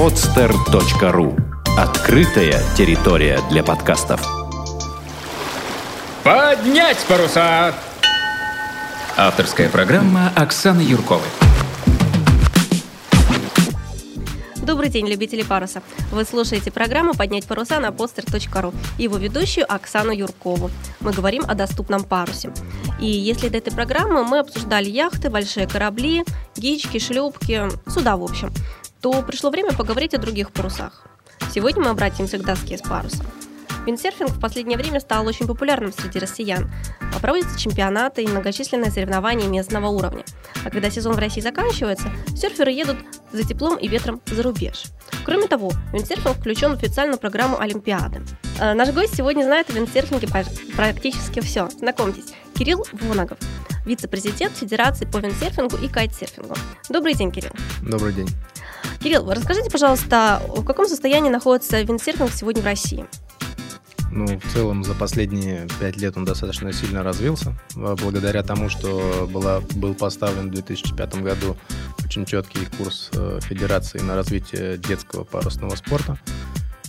podster.ru Открытая территория для подкастов. Поднять паруса! Авторская программа Оксаны Юрковой. Добрый день, любители паруса. Вы слушаете программу «Поднять паруса» на poster.ru и его ведущую Оксану Юркову. Мы говорим о доступном парусе. И если до этой программы мы обсуждали яхты, большие корабли, гички, шлюпки, суда в общем, то пришло время поговорить о других парусах. Сегодня мы обратимся к доске с парусом. Виндсерфинг в последнее время стал очень популярным среди россиян. Проводятся чемпионаты и многочисленные соревнования местного уровня. А когда сезон в России заканчивается, серферы едут за теплом и ветром за рубеж. Кроме того, виндсерфинг включен в официальную программу Олимпиады. Э, наш гость сегодня знает о виндсерфинге практически все. Знакомьтесь, Кирилл Воногов, вице-президент Федерации по виндсерфингу и кайтсерфингу. Добрый день, Кирилл. Добрый день. Кирилл, расскажите, пожалуйста, в каком состоянии находится виндсерфинг сегодня в России? Ну, в целом, за последние пять лет он достаточно сильно развился, а благодаря тому, что была, был поставлен в 2005 году очень четкий курс э, Федерации на развитие детского парусного спорта.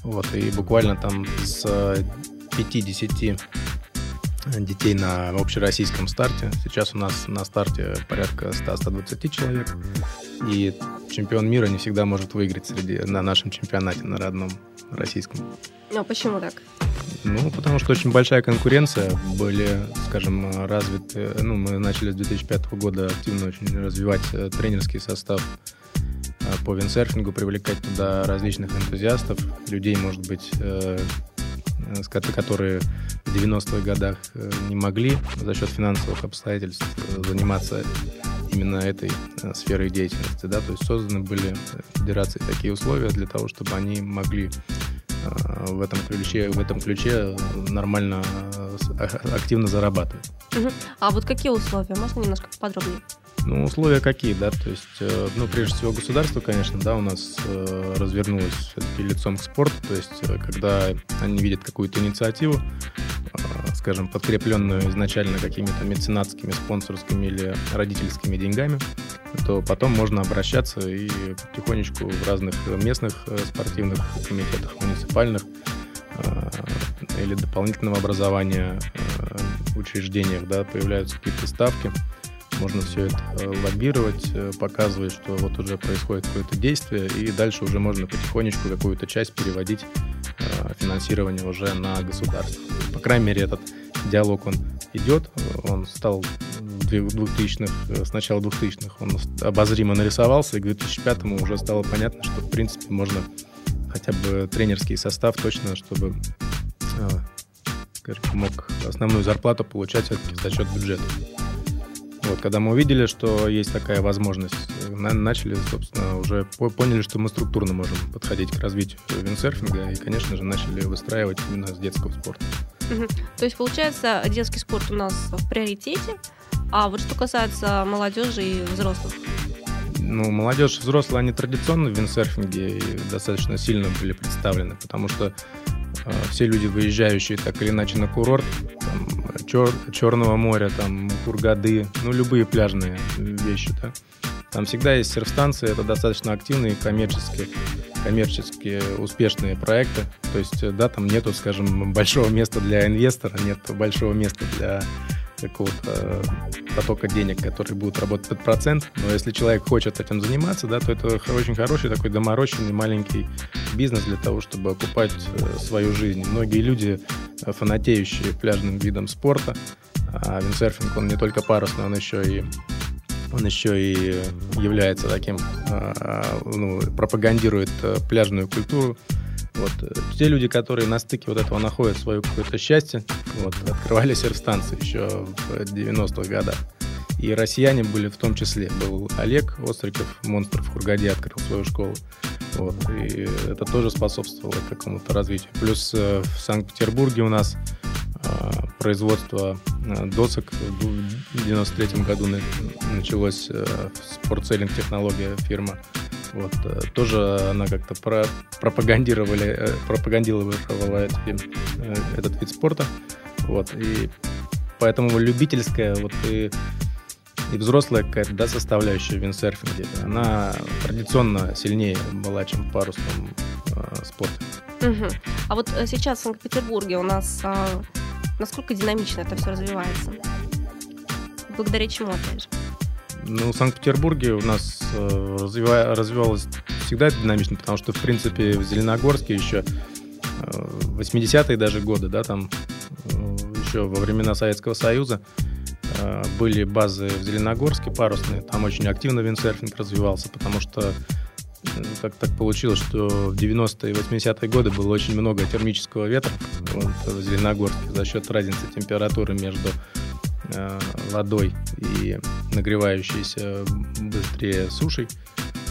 Вот, и буквально там с 5-10 детей на общероссийском старте. Сейчас у нас на старте порядка 100-120 человек. И чемпион мира не всегда может выиграть среди, на нашем чемпионате, на родном российском. Ну, почему так? Ну, потому что очень большая конкуренция. Были, скажем, развиты... Ну, мы начали с 2005 года активно очень развивать э, тренерский состав э, по виндсерфингу, привлекать туда различных энтузиастов, людей, может быть, э, которые в 90-х годах не могли за счет финансовых обстоятельств заниматься именно этой сферой деятельности. Да? То есть созданы были федерации такие условия для того, чтобы они могли в этом ключе, в этом ключе нормально, а, активно зарабатывать. А вот какие условия? Можно немножко подробнее? Ну, условия какие, да, то есть, э, ну, прежде всего, государство, конечно, да, у нас э, развернулось лицом к спорту, то есть, э, когда они видят какую-то инициативу, скажем, подкрепленную изначально какими-то меценатскими, спонсорскими или родительскими деньгами, то потом можно обращаться и потихонечку в разных местных спортивных комитетах, муниципальных или дополнительного образования учреждениях да, появляются какие-то ставки. Можно все это лоббировать, показывать, что вот уже происходит какое-то действие, и дальше уже можно потихонечку какую-то часть переводить финансирование уже на государство. По крайней мере, этот диалог он идет, он стал 2000-х, э, с начала 2000-х он обозримо нарисовался, и к 2005 уже стало понятно, что, в принципе, можно хотя бы тренерский состав точно, чтобы э, мог основную зарплату получать за счет бюджета. Вот, когда мы увидели, что есть такая возможность, э, начали, собственно, уже поняли, что мы структурно можем подходить к развитию виндсерфинга и, конечно же, начали выстраивать именно с детского спорта. То есть, получается, детский спорт у нас в приоритете, а вот что касается молодежи и взрослых? Ну, молодежь и взрослые, они традиционно в виндсерфинге достаточно сильно были представлены, потому что все люди, выезжающие так или иначе на курорт, там, чер, Черного моря, там, Кургады, ну, любые пляжные вещи, да, там всегда есть серф-станции, это достаточно активные коммерческие, коммерчески успешные проекты. То есть, да, там нету, скажем, большого места для инвестора, нет большого места для какого-то э, потока денег, который будет работать под процент. Но если человек хочет этим заниматься, да, то это очень хороший такой доморощенный маленький бизнес для того, чтобы окупать э, свою жизнь. Многие люди, э, фанатеющие пляжным видом спорта, а виндсерфинг, он не только парусный, он еще и он еще и является таким, ну, пропагандирует пляжную культуру, вот. Э, те люди, которые на стыке вот этого находят свое какое-то счастье, вот, открывали серф-станции еще в 90-х годах. И россияне были в том числе. Был Олег Остриков, монстр в Хургаде, открыл свою школу. Вот. И это тоже способствовало какому-то развитию. Плюс э, в Санкт-Петербурге у нас э, производство досок в 93 году началось спортселлинг технология фирма вот, э, тоже она как-то про пропагандировали, э, пропагандировала эти, э, этот вид спорта. Вот, и поэтому любительская вот и и взрослая какая-то да, составляющая в виндсерфинге, она традиционно сильнее была, чем парусном э, спорте. Угу. А вот э, сейчас в Санкт-Петербурге у нас а, насколько динамично это все развивается? Благодаря чему, опять же? Ну, в Санкт-Петербурге у нас э, развива- развивалось всегда динамично, потому что, в принципе, в Зеленогорске еще э, 80-е даже годы, да, там э, еще во времена Советского Союза э, были базы в Зеленогорске парусные, там очень активно виндсерфинг развивался, потому что как так получилось, что в 90-е и 80-е годы было очень много термического ветра вот, в Зеленогорске за счет разницы температуры между водой и нагревающейся быстрее сушей.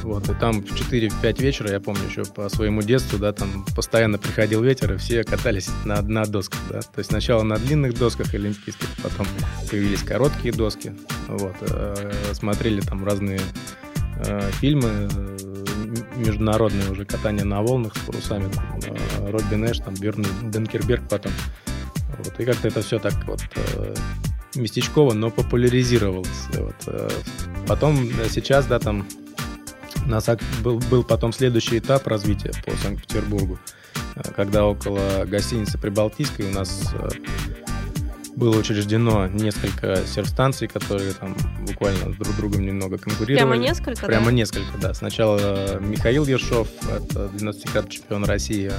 Вот, и там в 4-5 вечера, я помню еще по своему детству, да, там постоянно приходил ветер, и все катались на, на досках, да. То есть сначала на длинных досках олимпийских, потом появились короткие доски, вот, э, смотрели там разные э, фильмы, международное уже катание на волнах с парусами, э, Робин Эш, там, Бирн Денкерберг потом. Вот, и как-то это все так вот э, местечково, но популяризировалось. Вот. Э, потом, сейчас, да, там у нас был, был потом следующий этап развития по Санкт-Петербургу, когда около гостиницы Прибалтийской у нас было учреждено несколько серф-станций, которые там буквально друг другом немного конкурировали. Прямо несколько, Прямо да? несколько, да. Сначала Михаил Ершов, это 12-кратный чемпион России,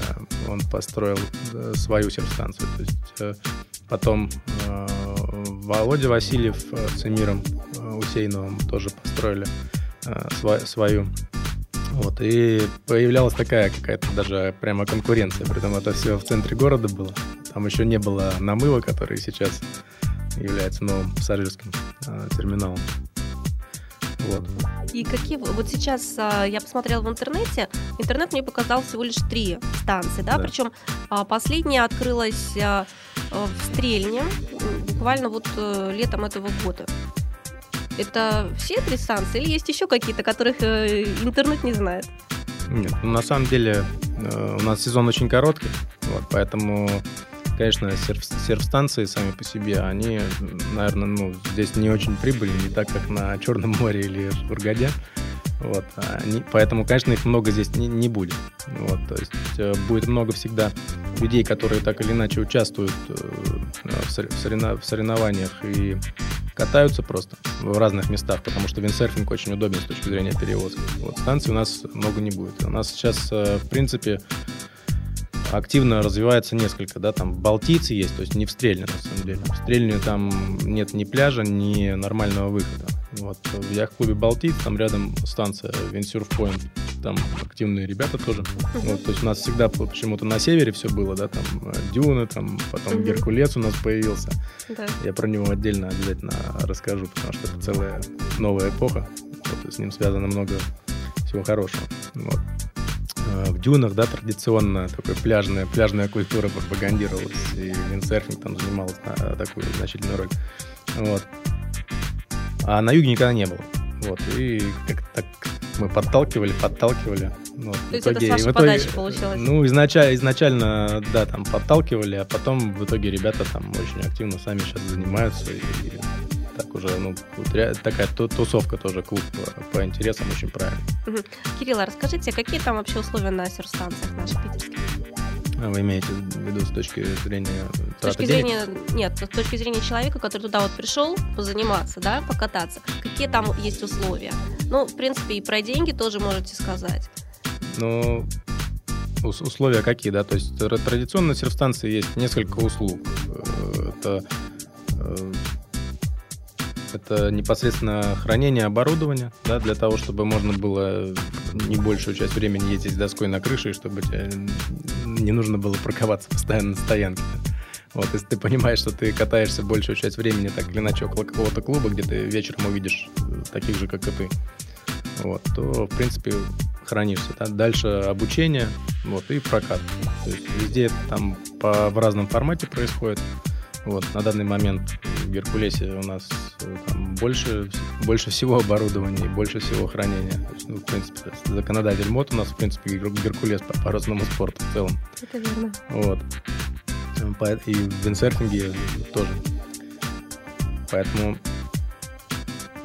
он построил э, свою серф-станцию. То есть э, потом э, Володя Васильев с Эмиром Усейновым тоже построили свою. Вот, и появлялась такая какая-то даже прямо конкуренция, при этом это все в центре города было. Там еще не было намыва, который сейчас является новым пассажирским э, терминалом. Вот. И какие вот сейчас а, я посмотрела в интернете, интернет мне показал всего лишь три станции, да, да. причем а, последняя открылась а, в Стрельне буквально вот а, летом этого года. Это все три станции или есть еще какие-то, которых э, интернет не знает? Нет, ну, на самом деле э, у нас сезон очень короткий, вот, поэтому конечно, серф, серф-станции сами по себе, они, наверное, ну, здесь не очень прибыльны, не так, как на Черном море или в Ургаде. Вот, они, поэтому, конечно, их много здесь не, не будет. Вот, то есть э, будет много всегда людей, которые так или иначе участвуют э, в, соревно, в соревнованиях и катаются просто в разных местах, потому что виндсерфинг очень удобен с точки зрения перевозки. Вот, станций у нас много не будет. У нас сейчас, э, в принципе, активно развивается несколько, да, там Балтийцы есть, то есть не в Стрельне, на самом деле. В Стрельне там нет ни пляжа, ни нормального выхода. Вот в яхт-клубе Балтийц, там рядом станция Винсюрф Point, там активные ребята тоже. Вот, то есть у нас всегда почему-то на севере все было, да, там э, дюны, там потом Геркулес у нас появился. Да. Я про него отдельно обязательно расскажу, потому что это целая новая эпоха. Вот, с ним связано много всего хорошего. Вот. Э, в дюнах, да, традиционно такая пляжная, пляжная культура пропагандировалась, и виндсерфинг там занимал а, такую значительную роль. Вот. А на юге никогда не было. Вот, и как так мы подталкивали, подталкивали. Вот, То есть итоге, это с вашей итоге, подачи получилось? Ну, изначально, изначально, да, там подталкивали, а потом в итоге ребята там очень активно сами сейчас занимаются и так уже, ну, такая тусовка тоже, клуб по, интересам очень правильно. Угу. Кирилл, расскажите, какие там вообще условия на серстанциях наших питерских? А вы имеете в виду с точки зрения С точки зрения, нет, с точки зрения человека, который туда вот пришел позаниматься, да, покататься, какие там есть условия? Ну, в принципе, и про деньги тоже можете сказать. Ну, условия какие, да? То есть традиционно на серф-станции есть несколько услуг. Э, это э, это непосредственно хранение оборудования, да, для того, чтобы можно было не большую часть времени ездить с доской на крыше, чтобы тебе не нужно было парковаться постоянно на стоянке. Вот, если ты понимаешь, что ты катаешься большую часть времени так или иначе около какого-то клуба, где ты вечером увидишь таких же, как и ты, вот, то, в принципе, хранишься. Да? Дальше обучение, вот, и прокат. То есть везде там по, в разном формате происходит. Вот, на данный момент в Геркулесе у нас э, там больше, больше всего оборудования и больше всего хранения. Ну, в принципе, законодатель мод у нас, в принципе, Геркулес по, разному спорту в целом. Это верно. Вот. И в виндсерфинге тоже. Поэтому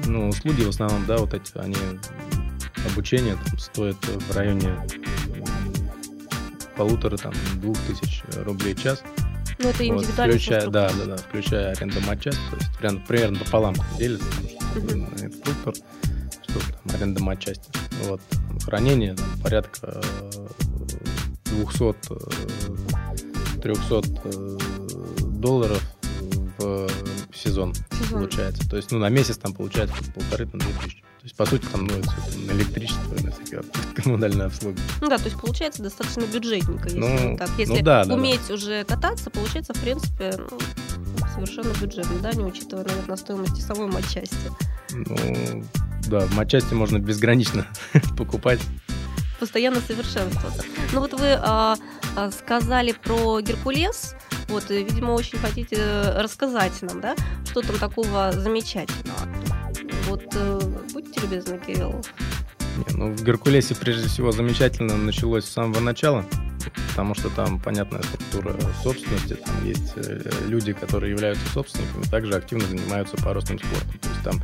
ну, услуги в основном, да, вот эти, они, обучение там стоит в районе полутора, там, двух тысяч рублей в час. Ну, это индивидуально. Вот, включая, да, да, да, включая аренду матчасти, то есть примерно, примерно пополам делится, потому что там, аренда матчасти. Вот, хранение там, порядка 200-300 э, э, долларов в сезон, сезон получается. То есть, ну, на месяц там получается полторы, там, две тысячи. То есть, по сути, там, ну, это на электричество, на всякие коммунальные услуги. Ну да, то есть, получается достаточно бюджетненько, если ну, так. Если ну, да, уметь да. уже кататься, получается, в принципе, ну, совершенно бюджетно, да, не учитывая, наверное, стоимости самой матчасти. Ну, да, в матчасти можно безгранично покупать постоянно совершенствоваться. Ну вот вы а, а, сказали про Геркулес, вот, и, видимо, очень хотите рассказать нам, да, что там такого замечательного. Вот, э, будьте любезны, Кирилл. Не, ну, в Геркулесе, прежде всего, замечательно началось с самого начала, потому что там понятная структура собственности, там есть э, люди, которые являются собственниками, также активно занимаются парусным спортом. То есть там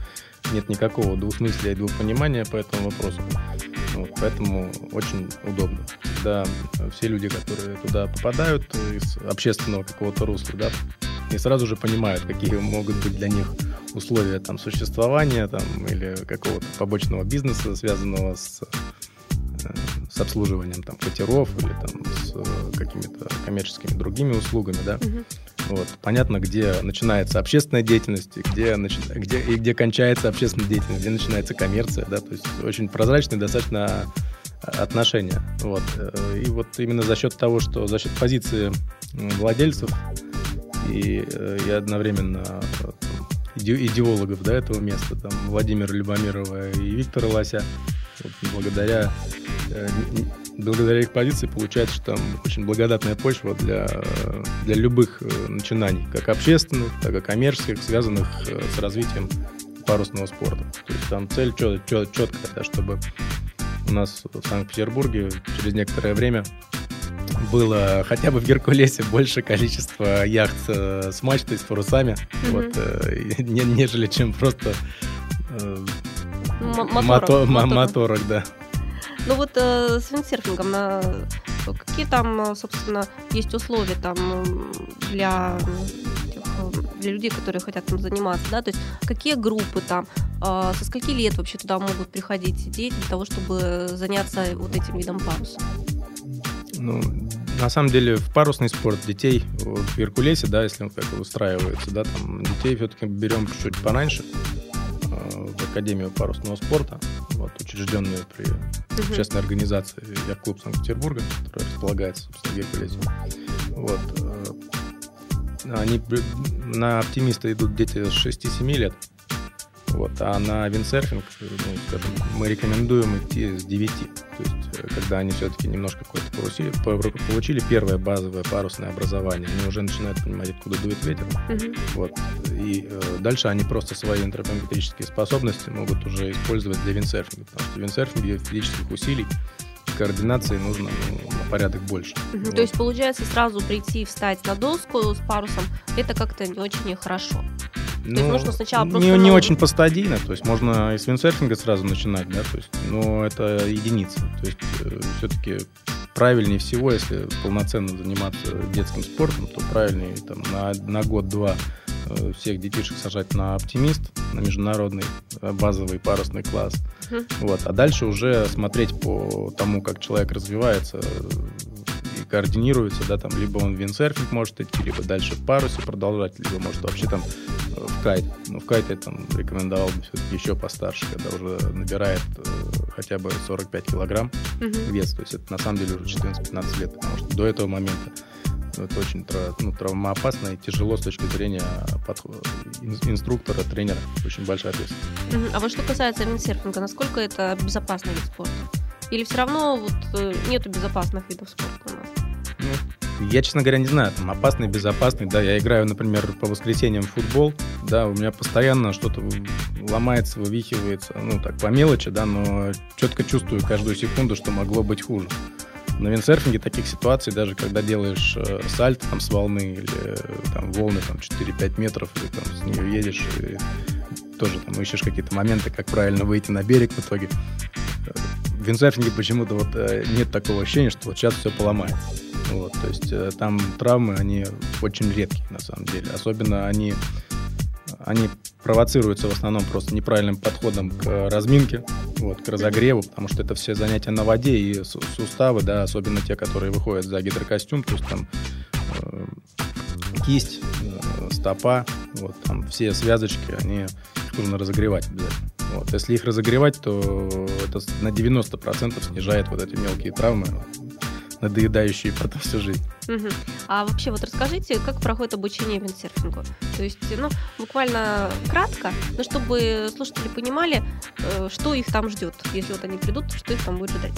нет никакого двусмыслия и двупонимания по этому вопросу. Вот, поэтому очень удобно. Всегда все люди, которые туда попадают из общественного какого-то русла, да, и сразу же понимают, какие могут быть для них условия там, существования там, или какого-то побочного бизнеса, связанного с, э, с обслуживанием там, катеров или там, с какими-то коммерческими другими услугами. Да? Угу. Вот. Понятно, где начинается общественная деятельность, и где, начи... где, и где кончается общественная деятельность, где начинается коммерция. Да? То есть очень прозрачные достаточно отношения. Вот. И вот именно за счет того, что за счет позиции владельцев и, э, и одновременно идеологов да, этого места, там, Владимира Любомирова и Виктора Лося, вот, благодаря э, благодаря их позиции получается, что там очень благодатная почва для, для любых э, начинаний, как общественных, так и коммерческих, связанных э, с развитием парусного спорта. То есть там цель чет, чет, четкая, да, чтобы у нас в Санкт-Петербурге через некоторое время было хотя бы в Геркулесе больше количества яхт э, с мачтой, с парусами, mm-hmm. вот, нежели чем просто моторок, мото- моторок. моторок, да. Ну вот э, с виндсерфингом, на... какие там, собственно, есть условия там для для людей, которые хотят там заниматься, да, то есть какие группы там, э, со скольки лет вообще туда могут приходить дети для того, чтобы заняться вот этим видом паруса? Ну, на самом деле в парусный спорт детей в Геркулесе, да, если он как устраивается, да, там детей все-таки берем чуть-чуть пораньше э, в Академию парусного спорта вот, учрежденную при uh-huh. общественной организации Яхт-клуб Санкт-Петербурга, которая располагается, собственно, в Геркулесе. Вот. Э, они на оптимиста идут дети с 6-7 лет, вот, а на виндсерфинг, ну, скажем, мы рекомендуем идти с 9. То есть, э, когда они все-таки немножко какое-то получили, получили первое базовое парусное образование, они уже начинают понимать, откуда дует ветер. Mm-hmm. Вот, и э, дальше они просто свои антропометрические способности могут уже использовать для виндсерфинга. Потому что в виндсерфинге физических усилий координации нужно ну, на порядок больше. Угу. Вот. То есть, получается, сразу прийти, встать на доску с парусом, это как-то не очень хорошо. Ну, то есть ну, нужно сначала просто... Не, не очень постадийно, то есть можно и с виндсерфинга сразу начинать, да, то есть, но это единица. То есть э, все-таки правильнее всего, если полноценно заниматься детским спортом, то правильнее там, на, на год-два э, всех детишек сажать на оптимист, на международный э, базовый парусный класс. Uh-huh. Вот. А дальше уже смотреть по тому, как человек развивается, и координируется, да, там, либо он в виндсерфинг может идти, либо дальше в парусе продолжать, либо может вообще там э, в кайт. Но в кайт я там рекомендовал бы все-таки еще постарше, когда уже набирает э, хотя бы 45 килограмм uh-huh. вес. То есть это на самом деле уже 14-15 лет, потому что до этого момента это очень ну, травмоопасно и тяжело с точки зрения подхода, инструктора, тренера. Очень большая ответственность. А вот что касается виндсерфинга, насколько это безопасный вид спорта? Или все равно вот э, нету безопасных видов спорта у нас? Ну, я, честно говоря, не знаю, там опасный, безопасный, да, я играю, например, по воскресеньям в футбол, да, у меня постоянно что-то ломается, вывихивается, ну, так, по мелочи, да, но четко чувствую каждую секунду, что могло быть хуже. На виндсерфинге таких ситуаций, даже когда делаешь э, сальто там с волны или э, там волны там 4-5 метров, и там с нее едешь, и тоже там ищешь какие-то моменты, как правильно выйти на берег в итоге. В виндсерфинге почему-то вот э, нет такого ощущения, что вот сейчас все поломается. Вот, то есть э, там травмы, они очень редкие на самом деле. Особенно они, они провоцируются в основном просто неправильным подходом к разминке, вот, к разогреву, потому что это все занятия на воде и суставы, да, особенно те, которые выходят за гидрокостюм, то есть там э, кисть, э, стопа, вот там все связочки, они нужно разогревать обязательно. Вот. Если их разогревать, то это на 90% снижает вот эти мелкие травмы, надоедающие потом всю жизнь. Угу. А вообще вот расскажите, как проходит обучение виндсерфингу? То есть, ну, буквально кратко, но чтобы слушатели понимали, э, что их там ждет. Если вот они придут, что их там будет ждать.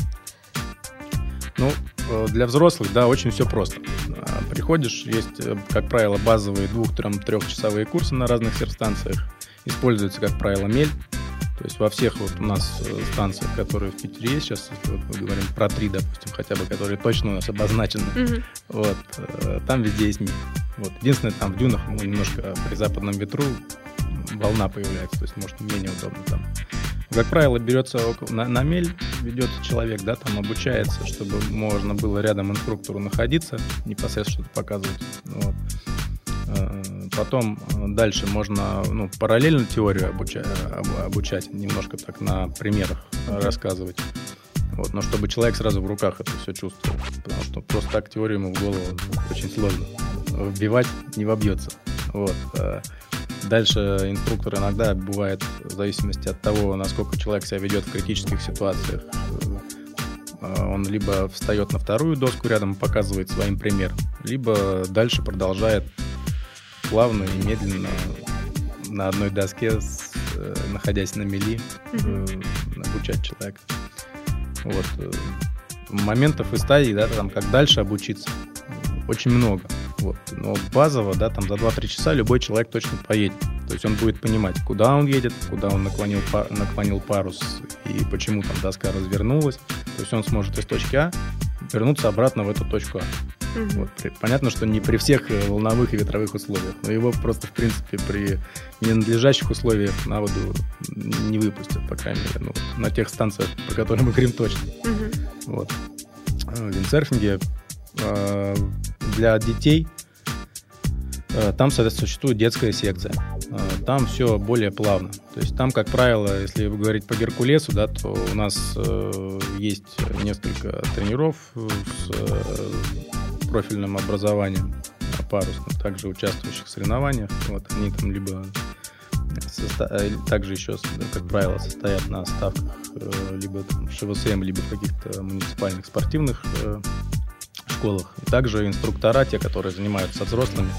Ну, э, для взрослых, да, очень все просто. А, приходишь, есть, э, как правило, базовые двух-трехчасовые курсы на разных серстанциях. Используется, как правило, мель. То есть во всех вот у нас э, станциях, которые в Питере есть сейчас, вот мы говорим про три, допустим, хотя бы, которые точно у нас обозначены, mm-hmm. вот, э, там везде есть мель. Вот. Единственное, там в дюнах ну, немножко при западном ветру волна появляется, то есть может менее удобно там. Как правило, берется на, на мель, ведется человек, да, там обучается, чтобы можно было рядом инструктору находиться, непосредственно что-то показывать. Вот. Э, потом э, дальше можно ну, параллельно теорию обучать, обучать, немножко так на примерах рассказывать. Вот, но чтобы человек сразу в руках это все чувствовал. Потому что просто так теорию ему в голову очень сложно. Вбивать не вобьется. Вот. Э, дальше инструктор иногда бывает, в зависимости от того, насколько человек себя ведет в критических ситуациях, он либо встает на вторую доску рядом и показывает своим примером, либо дальше продолжает плавно и медленно на одной доске, с, э, находясь на мели, э, обучать человека. Вот. Э, моментов и стадий, да, там, как дальше обучиться, очень много. Вот. Но базово, да, там за 2-3 часа любой человек точно поедет. То есть он будет понимать, куда он едет, куда он наклонил, наклонил парус и почему там доска развернулась. То есть он сможет из точки А вернуться обратно в эту точку А. Угу. Вот, понятно, что не при всех э, волновых и ветровых условиях, но его просто, в принципе, при ненадлежащих условиях на воду не выпустят, по крайней мере, ну, на тех станциях, про которые мы говорим точно. Угу. Вот. В виндсерфинге э, для детей э, там, соответственно, существует детская секция. Э, там все более плавно. То есть там, как правило, если говорить по Геркулесу, да, то у нас э, есть несколько тренеров с э, профильным образованием парусным, также участвующих в соревнованиях. Вот они там либо. Э, также еще, как правило, состоят на ставках э, либо там, в ШВСМ, либо в каких-то муниципальных спортивных э, школах. И также инструктора, те, которые занимаются со взрослыми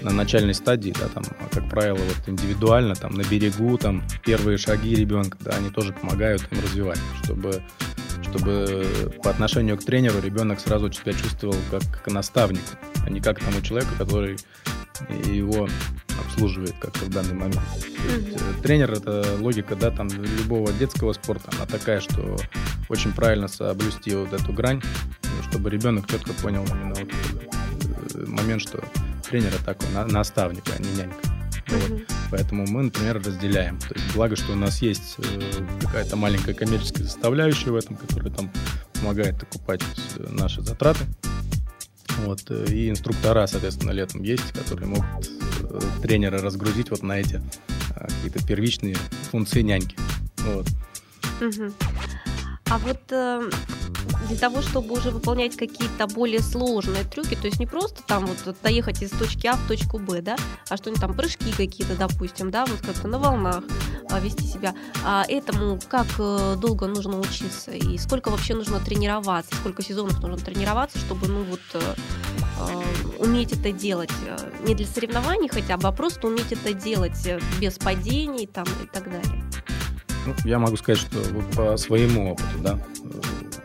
на начальной стадии, да, там, как правило, вот индивидуально, там, на берегу, там, первые шаги ребенка, да, они тоже помогают им развивать, чтобы чтобы по отношению к тренеру ребенок сразу себя чувствовал как к наставнику, а не как к тому человеку, который его обслуживает как-то в данный момент. Mm-hmm. Тренер это логика, да, там любого детского спорта, она такая, что очень правильно соблюсти вот эту грань, чтобы ребенок четко понял именно вот э, момент, что тренер это такой наставник, а не нянька. Вот. Поэтому мы, например, разделяем. То есть, благо, что у нас есть э, какая-то маленькая коммерческая составляющая в этом, которая там помогает окупать э, наши затраты. Вот, э, и инструктора, соответственно, летом есть, которые могут тренера разгрузить вот на эти какие-то первичные функции няньки. Вот. Угу. А вот э, для того, чтобы уже выполнять какие-то более сложные трюки, то есть не просто там вот доехать из точки А в точку Б, да, а что-нибудь там прыжки какие-то, допустим, да, вот как-то на волнах а, вести себя. А этому как э, долго нужно учиться и сколько вообще нужно тренироваться, сколько сезонов нужно тренироваться, чтобы, ну вот, э, э, уметь это делать э, не для соревнований хотя бы, а просто уметь это делать э, без падений там и так далее. Ну, я могу сказать, что по своему опыту, да,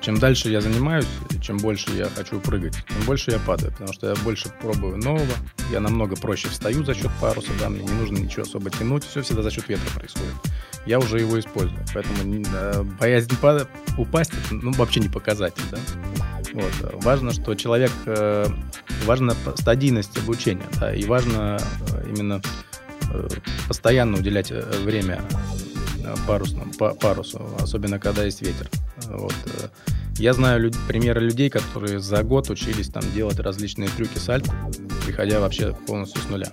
чем дальше я занимаюсь, чем больше я хочу прыгать, тем больше я падаю, потому что я больше пробую нового, я намного проще встаю за счет паруса, да, мне не нужно ничего особо тянуть, все всегда за счет ветра происходит. Я уже его использую, поэтому да, боязнь пада, упасть, ну, вообще не показатель, да. Вот. Важно, что человек, э, важна стадийность обучения, да, и важно э, именно э, постоянно уделять э, время парусному, парусу, особенно когда есть ветер. Вот. Я знаю люд, примеры людей, которые за год учились там делать различные трюки сальто, приходя вообще полностью с нуля.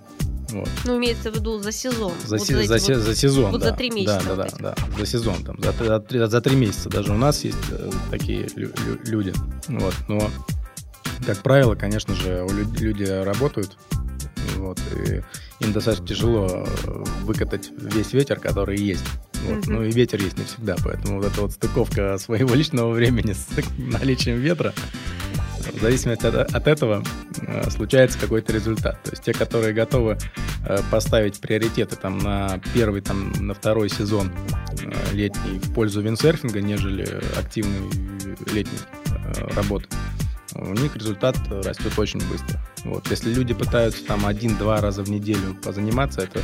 Вот. Ну, имеется в виду за сезон. За, вот се- за, вот, за сезон, вот да. за три месяца. Да, да, да, да, за сезон, там, за, за, за три месяца даже у нас есть э, такие лю- лю- люди. Вот, но, как правило, конечно же, люди работают, вот, и им достаточно тяжело э, выкатать весь ветер, который есть. Вот. Mm-hmm. Ну и ветер есть не всегда, поэтому вот эта вот стыковка своего личного времени с наличием ветра в зависимости от, от этого э, случается какой-то результат. То есть те, которые готовы э, поставить приоритеты там, на первый, там, на второй сезон э, летний в пользу виндсерфинга, нежели активной летней работы, у них результат растет очень быстро. Вот. Если люди пытаются там один-два раза в неделю позаниматься, это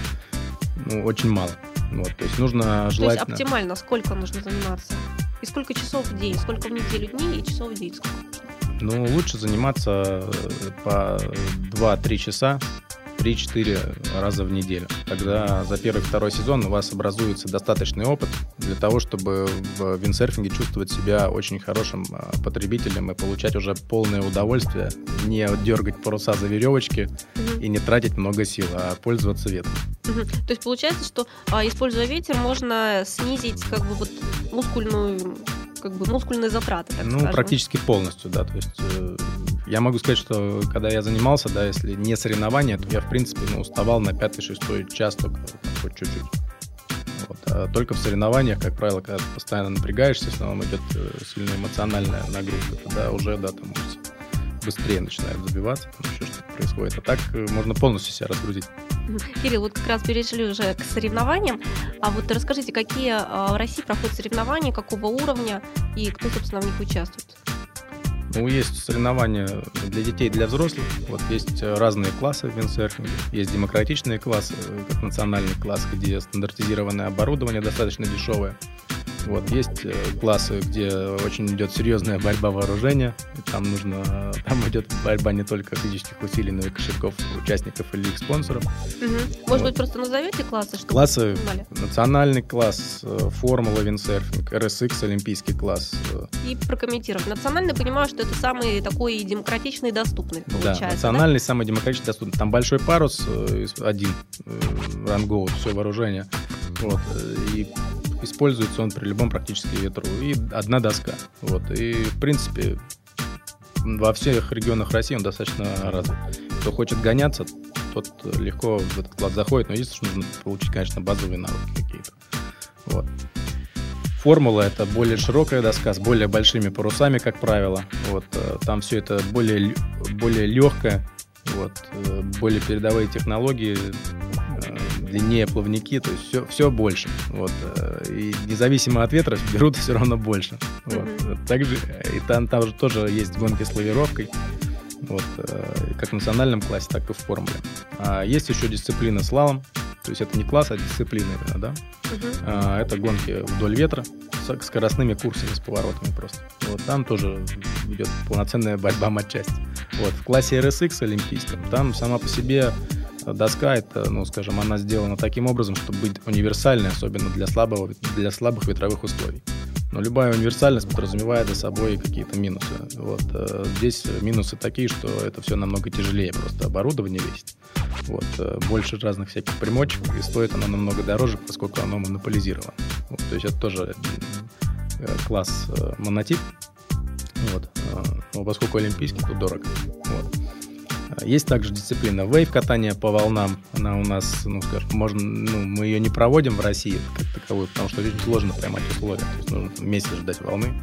ну, очень мало. Вот. То есть нужно желательно... То есть оптимально сколько нужно заниматься? И сколько часов в день? Сколько в неделю дней и часов в день? Сколько? Ну, лучше заниматься э, по 2-3 часа 3-4 раза в неделю. Тогда за первый второй сезон у вас образуется достаточный опыт для того, чтобы в виндсерфинге чувствовать себя очень хорошим а, потребителем и получать уже полное удовольствие, не дергать паруса за веревочки угу. и не тратить много сил, а пользоваться ветром. Угу. То есть получается, что а, используя ветер, можно снизить как бы вот мускульную как бы мускульные затраты, Ну, скажем. практически полностью, да. То есть э, я могу сказать, что когда я занимался, да, если не соревнования, то я, в принципе, ну, уставал на пятый-шестой час только хоть чуть-чуть. Вот. А только в соревнованиях, как правило, когда ты постоянно напрягаешься, в основном идет э, сильная эмоциональная нагрузка, тогда уже, да, там быстрее начинают забиваться, там еще что-то происходит. А так э, можно полностью себя разгрузить. Кирилл, вот как раз перешли уже к соревнованиям. А вот расскажите, какие а, в России проходят соревнования, какого уровня и кто, собственно, в них участвует? Ну, есть соревнования для детей и для взрослых. Вот есть разные классы в виндсерфинге. Есть демократичные классы, как национальный класс, где стандартизированное оборудование достаточно дешевое. Вот, есть э, классы, где очень идет серьезная борьба вооружения. Там нужно, там идет борьба не только физических усилий, но и кошельков участников или их спонсоров. Угу. Может вот. быть, просто назовете классы? Чтобы классы, национальный класс, э, формула виндсерфинг, RSX, олимпийский класс. Э. И прокомментировать. Национальный, понимаю, что это самый такой демократичный и доступный, получается. Да, национальный да? самый демократичный доступный. Там большой парус, один, рангоут, все вооружение. Вот, и используется он при любом практически ветру. И одна доска. Вот. И, в принципе, во всех регионах России он достаточно развит. Кто хочет гоняться, тот легко в этот клад заходит, но единственное, что нужно получить, конечно, базовые навыки какие-то. Вот. Формула это более широкая доска с более большими парусами, как правило. Вот, э, там все это более, более легкое, вот, э, более передовые технологии, длиннее плавники, то есть все, все больше. Вот. Э, и независимо от ветра берут все равно больше. Вот. Mm-hmm. Также и там, там же тоже есть гонки с лавировкой. Вот, э, как в национальном классе, так и в формуле. А есть еще дисциплина слалом. То есть это не класс, а дисциплина именно, да? Uh-huh. А, это гонки вдоль ветра с скоростными курсами, с поворотами просто. Вот там тоже идет полноценная борьба матчасти. Вот в классе RSX олимпийском там сама по себе доска, это, ну, скажем, она сделана таким образом, чтобы быть универсальной, особенно для, слабого, для слабых ветровых условий. Но любая универсальность подразумевает за собой какие-то минусы. Вот. Э, здесь минусы такие, что это все намного тяжелее, просто оборудование весит. Вот. Э, больше разных всяких примочек, и стоит оно намного дороже, поскольку оно монополизировано. Вот. То есть это тоже э, класс монотип. Вот. Но поскольку олимпийский, то дорого. Вот. Есть также дисциплина вейв-катание по волнам. Она у нас, ну, скажем, можно, ну, мы ее не проводим в России как таковую, потому что очень сложно поймать условия. То есть нужно месяц ждать волны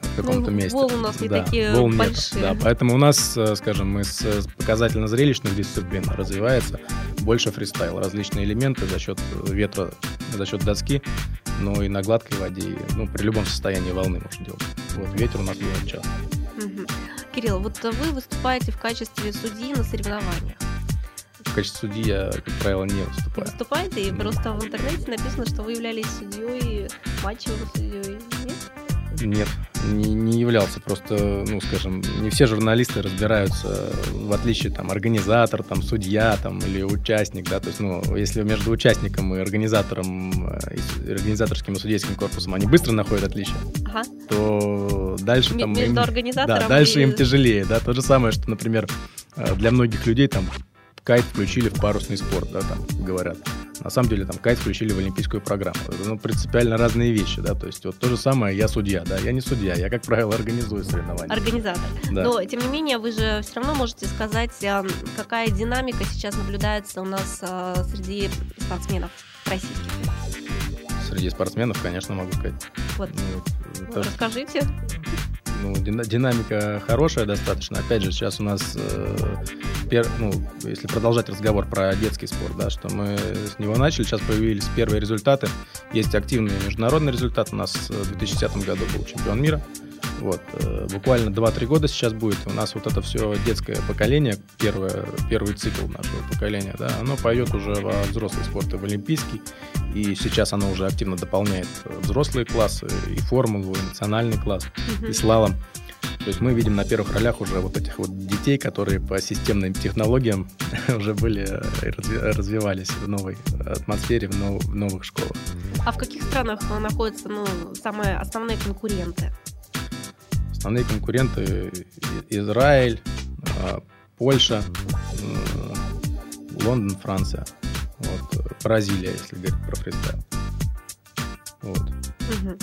в каком-то ну, месте. Волны у нас не да, такие волн большие. Нет, да, поэтому у нас, э, скажем, из показательно-зрелищных дисциплин развивается больше фристайл. Различные элементы за счет ветра, за счет доски, ну и на гладкой воде, ну, при любом состоянии волны можно делать. Вот, ветер у нас бывает часто. Угу. Кирилл, вот вы выступаете в качестве судьи на соревнованиях. В качестве судьи я, как правило, не выступаю. Выступаете, и просто в интернете написано, что вы являлись судьей, матчевым судьей, нет? Нет, не, не являлся. Просто, ну, скажем, не все журналисты разбираются, в отличие там организатор, там судья, там или участник, да, то есть, ну, если между участником и организатором, э, и организаторским и судейским корпусом они быстро находят отличия, ага. то дальше М- там между им, организатором да, дальше и... им тяжелее, да, то же самое, что, например, э, для многих людей там кайт включили в парусный спорт, да, там говорят. На самом деле там кайт включили в олимпийскую программу. Это, ну, принципиально разные вещи, да, то есть вот то же самое, я судья, да, я не судья, я, как правило, организую соревнования. Организатор. Да. Но, тем не менее, вы же все равно можете сказать, а, какая динамика сейчас наблюдается у нас а, среди спортсменов российских. Среди спортсменов, конечно, могу сказать. Вот. Ну, то, Расскажите. ну, дина- динамика хорошая достаточно. Опять же, сейчас у нас, э, пер- ну, если продолжать разговор про детский спорт, да, что мы с него начали, сейчас появились первые результаты. Есть активный международный результат. У нас в 2010 году был чемпион мира. Вот, э, буквально 2-3 года сейчас будет. У нас вот это все детское поколение, первое, первый цикл нашего поколения, да, оно пойдет уже во взрослый спорт и в олимпийский. И сейчас оно уже активно дополняет взрослые классы, и формулу, и национальный класс, Мгм. и слалом. То есть мы видим на первых ролях уже вот этих вот детей, которые по системным технологиям уже были, э, разви- развивались в новой атмосфере, в, нов- в новых школах. А в каких странах а, находятся ну, самые основные конкуренты? Основные конкуренты Израиль, а, Польша, Лондон, Франция, вот, э, Бразилия, если говорить про фристайл. Вот. Мгм.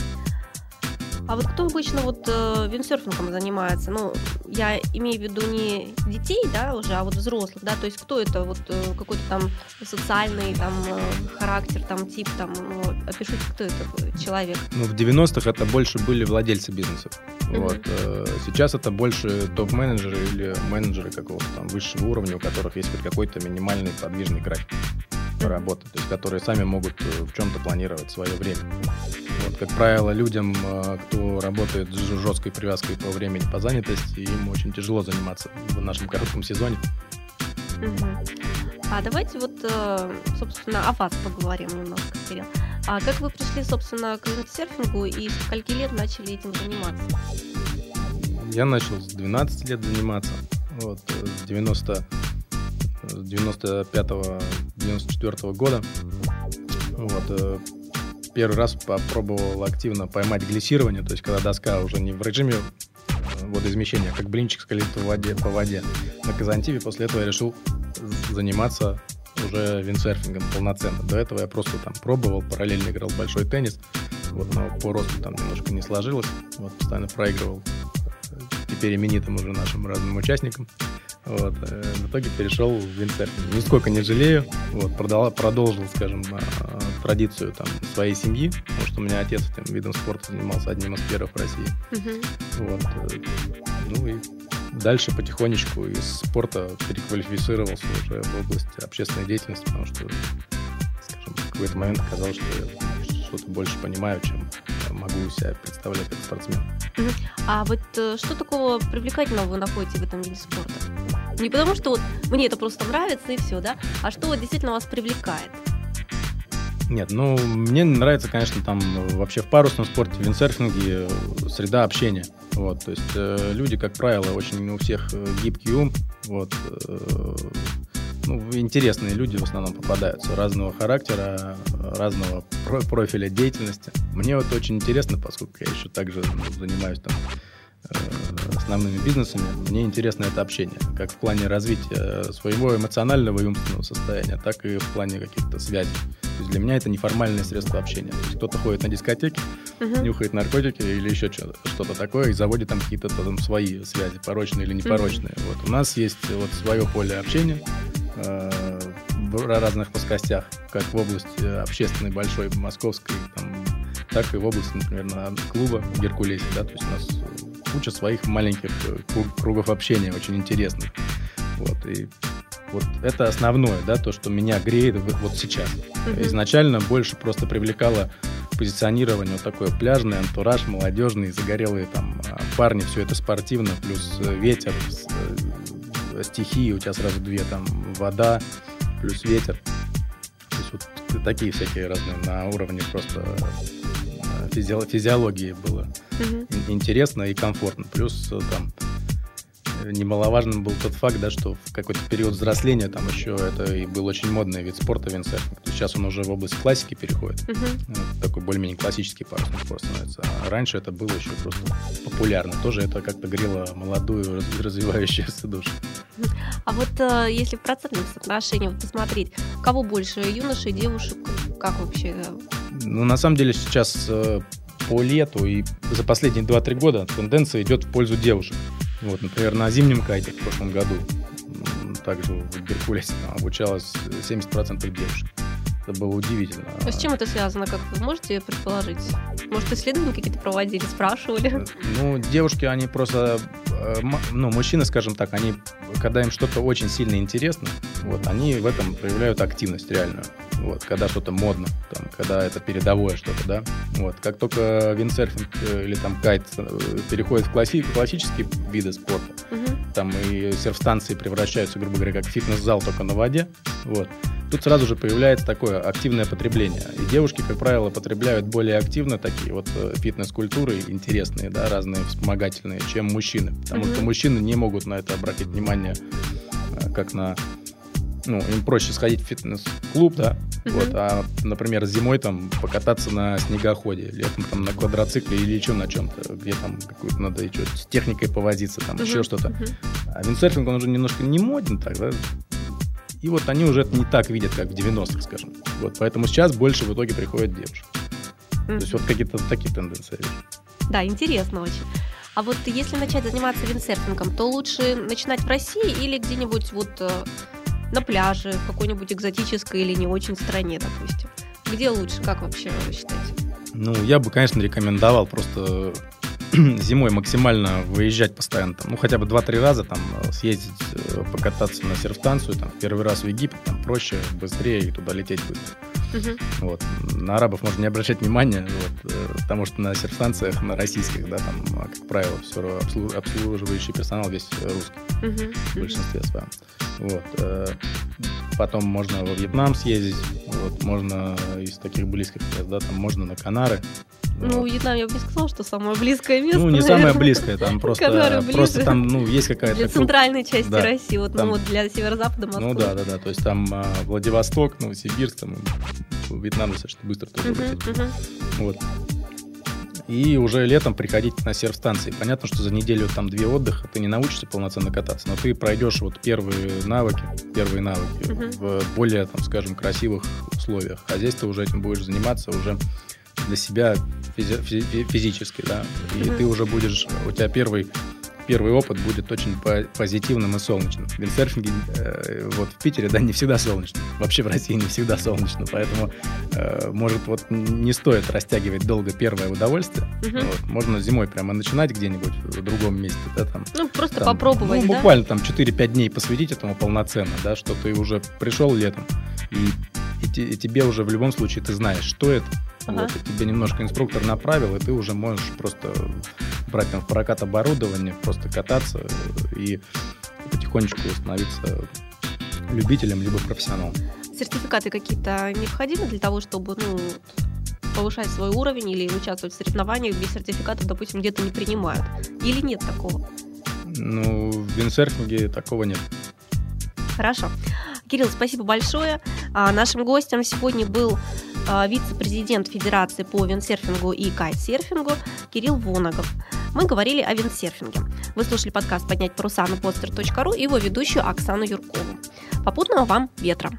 А вот кто обычно вот э, виндсерфингом занимается? Ну, я имею в виду не детей, да, уже, а вот взрослых, да, то есть кто это, вот э, какой-то там социальный там э, характер, там тип, там, ну, опишите, кто это э, человек. Ну, в 90-х это больше были владельцы бизнесов. Вот. э, Сейчас это больше топ-менеджеры или менеджеры какого-то там высшего уровня, у которых есть хоть какой-то минимальный подвижный график работы, то есть которые сами могут э, в чем-то планировать свое время. Вот, как правило, людям, э, кто работает с жесткой привязкой по времени, по занятости, им очень тяжело заниматься в нашем коротком сезоне. А давайте вот, э, собственно, о вас поговорим немножко, Кирилл. А как вы пришли, собственно, к виндсерфингу и с скольки лет начали этим заниматься? Я начал с 12 лет заниматься. Вот, э, с 90 с 95-94 года. Вот, первый раз попробовал активно поймать глиссирование, то есть когда доска уже не в режиме э, водоизмещения, а как блинчик скользит по воде, по воде. На Казантиве после этого я решил заниматься уже виндсерфингом полноценно. До этого я просто там пробовал, параллельно играл в большой теннис, вот, но по росту там немножко не сложилось, вот, постоянно проигрывал э, теперь именитым уже нашим разным участникам. Вот, э, в итоге перешел в виндсерфинг. Нисколько не жалею. Вот, продала- продолжил, скажем, э, традицию там, своей семьи, потому что у меня отец этим видом спорта занимался одним из первых в России. Мгм. Вот, э, ну и дальше потихонечку из спорта переквалифицировался уже в область общественной деятельности, потому что, скажем, в какой-то момент оказалось, что я что-то больше понимаю, чем могу себя представлять как спортсмен. А вот что такого привлекательного вы находите в этом виде спорта? Не потому, что вот мне это просто нравится и все, да? А что вот действительно вас привлекает? Нет, ну, мне нравится, конечно, там вообще в парусном спорте, в виндсерфинге э, среда общения. Вот, то есть э, люди, как правило, очень у всех э, гибкий ум, вот, э, ну, интересные люди в основном попадаются, разного характера, разного про- профиля деятельности. Мне вот очень интересно, поскольку я еще также ну, занимаюсь там основными бизнесами, мне интересно это общение, как в плане развития своего эмоционального и умственного состояния, так и в плане каких-то связей. То есть для меня это неформальное средство общения. То есть кто-то ходит на дискотеки, Мгм. нюхает наркотики или еще что- что-то такое и заводит там какие-то там свои связи, порочные или непорочные. Вот у нас есть вот свое поле общения э, в разных плоскостях, как в области общественной большой московской, там, так и в области, например, на клуба в Геркулесе, да, то есть у нас э, куча своих маленьких э, круг- кругов общения, очень интересных. Вот, и вот это основное, да, то, что меня греет вот сейчас. Изначально больше просто привлекало позиционирование вот такое пляжный антураж, молодежный, загорелые там а, парни, все это спортивно, плюс э, ветер, э, стихии, у тебя сразу две, там вода, плюс ветер. То есть вот такие всякие разные на уровне просто физи- физиологии было Мгм. интересно и комфортно. Плюс э, там э, немаловажным был тот факт, да, что в какой-то период взросления там еще это и был очень модный вид спорта виндсерфинг. Сейчас он уже в область классики переходит. Мгм. Ну, такой более-менее классический парусный спорт становится. А раньше это было еще просто популярно. Тоже это как-то грело молодую, раз- развивающуюся душу. А вот э, если в процентном соотношении вот посмотреть, кого больше, юношей, девушек, как вообще? Ну, на самом деле сейчас э, по лету и за последние 2-3 года тенденция идет в пользу девушек. Вот, например, на зимнем кайте в прошлом году также в Геркулесе обучалось 70% девушек. Это было удивительно. А С чем это связано, как вы можете предположить? Может, исследования какие-то проводили, спрашивали? Ну, девушки, они просто, э, ну, мужчины, скажем так, они, когда им что-то очень сильно интересно, вот, они в этом проявляют активность реальную. Вот, когда что-то модно, там, когда это передовое что-то, да. Вот, как только виндсерфинг э, или там кайт э, переходит в класси- классические виды спорта, Мгм. там и серф-станции превращаются, грубо говоря, как фитнес-зал только на воде, вот. Тут сразу же появляется такое активное потребление. И девушки, как правило, потребляют более активно такие вот э, фитнес-культуры интересные, да, разные вспомогательные, чем мужчины. Потому Мгм. что мужчины не могут на это обратить внимание э, как на... Ну, им проще сходить в фитнес-клуб, да, Мгм. вот, а, например, зимой там покататься на снегоходе, летом там на квадроцикле или еще на чем-то, где там какую-то надо еще с техникой повозиться, там еще Мгм. что-то. Мгм. А виндсерфинг, он уже немножко не моден так, да? И вот они уже это не так видят, как в 90-х, скажем. Вот, поэтому сейчас больше в итоге приходят девушки. То есть вот какие-то такие тенденции. Да, интересно очень. А вот если начать заниматься виндсерфингом, то лучше начинать в России или где-нибудь вот э, на пляже, в какой-нибудь экзотической или не очень стране, допустим? Где лучше, как вообще вы считаете? Ну, я бы, конечно, рекомендовал просто зимой максимально выезжать постоянно, там, ну, хотя бы 2-3 раза там э, съездить, э, покататься на серф-станцию, там, первый раз в Египет, там, проще, быстрее и туда лететь быстро. Мгм. Вот. На арабов можно не обращать внимания, вот, э, потому что на серф-станциях, на российских, да, там, а, как правило, все обслуживающий персонал весь русский Мгм. в большинстве своем. Вот. Потом можно во Вьетнам съездить, вот, можно из таких близких мест, да, там можно на Канары. Ну. Вьетнам я бы не сказала, что самое близкое место. Ну, не самое наверное. близкое, там просто, просто там, ну, есть какая-то... Для центральной части да. России, вот, Там- ну вот для северо-запада Москвы. Ну да, да, да. То есть там а, Владивосток, Новосибирск, там Вьетнам достаточно быстро тоже улететь. мгм. Вот. И уже летом приходить на серф-станции. Понятно, что за неделю там две отдыха, ты не научишься полноценно кататься, но ты пройдешь вот первые навыки, первые навыки Мгм. в более, там, скажем, красивых условиях. А здесь ты уже этим будешь заниматься уже для себя физи- фи- физически, да. И Мгм. ты уже будешь, у тебя первый первый опыт будет очень по- позитивным и солнечным. В виндсерфинге э, вот в Питере, да, не всегда солнечно. Вообще в России не всегда солнечно, поэтому э, может вот не стоит растягивать долго первое удовольствие. Мгм. Вот. Можно зимой прямо начинать где-нибудь в другом месте, да, там. Ну, просто там, попробовать, ну, да? буквально там 4-5 дней посвятить этому полноценно, да, что ты уже пришел летом, и, и и тебе уже в любом случае ты знаешь, что это. Ага. Вот, и тебе немножко инструктор направил, и ты уже можешь просто брать там в прокат оборудование, просто кататься и потихонечку становиться любителем либо профессионалом. Сертификаты какие-то необходимы для того, чтобы, ну, повышать свой уровень или участвовать в соревнованиях без сертификатов, допустим, где-то не принимают? Или нет такого? Ну, в виндсерфинге такого нет. Хорошо. Кирилл, спасибо большое. А, нашим гостем сегодня был вице-президент Федерации по виндсерфингу и кайтсерфингу Кирилл Воногов. Мы говорили о виндсерфинге. Вы слушали подкаст «Поднять паруса» на podster.ru и его ведущую Оксану Юркову. Попутного вам ветра!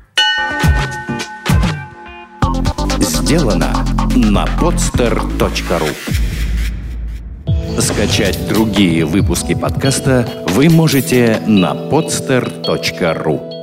Сделано на podster.ru Скачать другие выпуски подкаста вы можете на podster.ru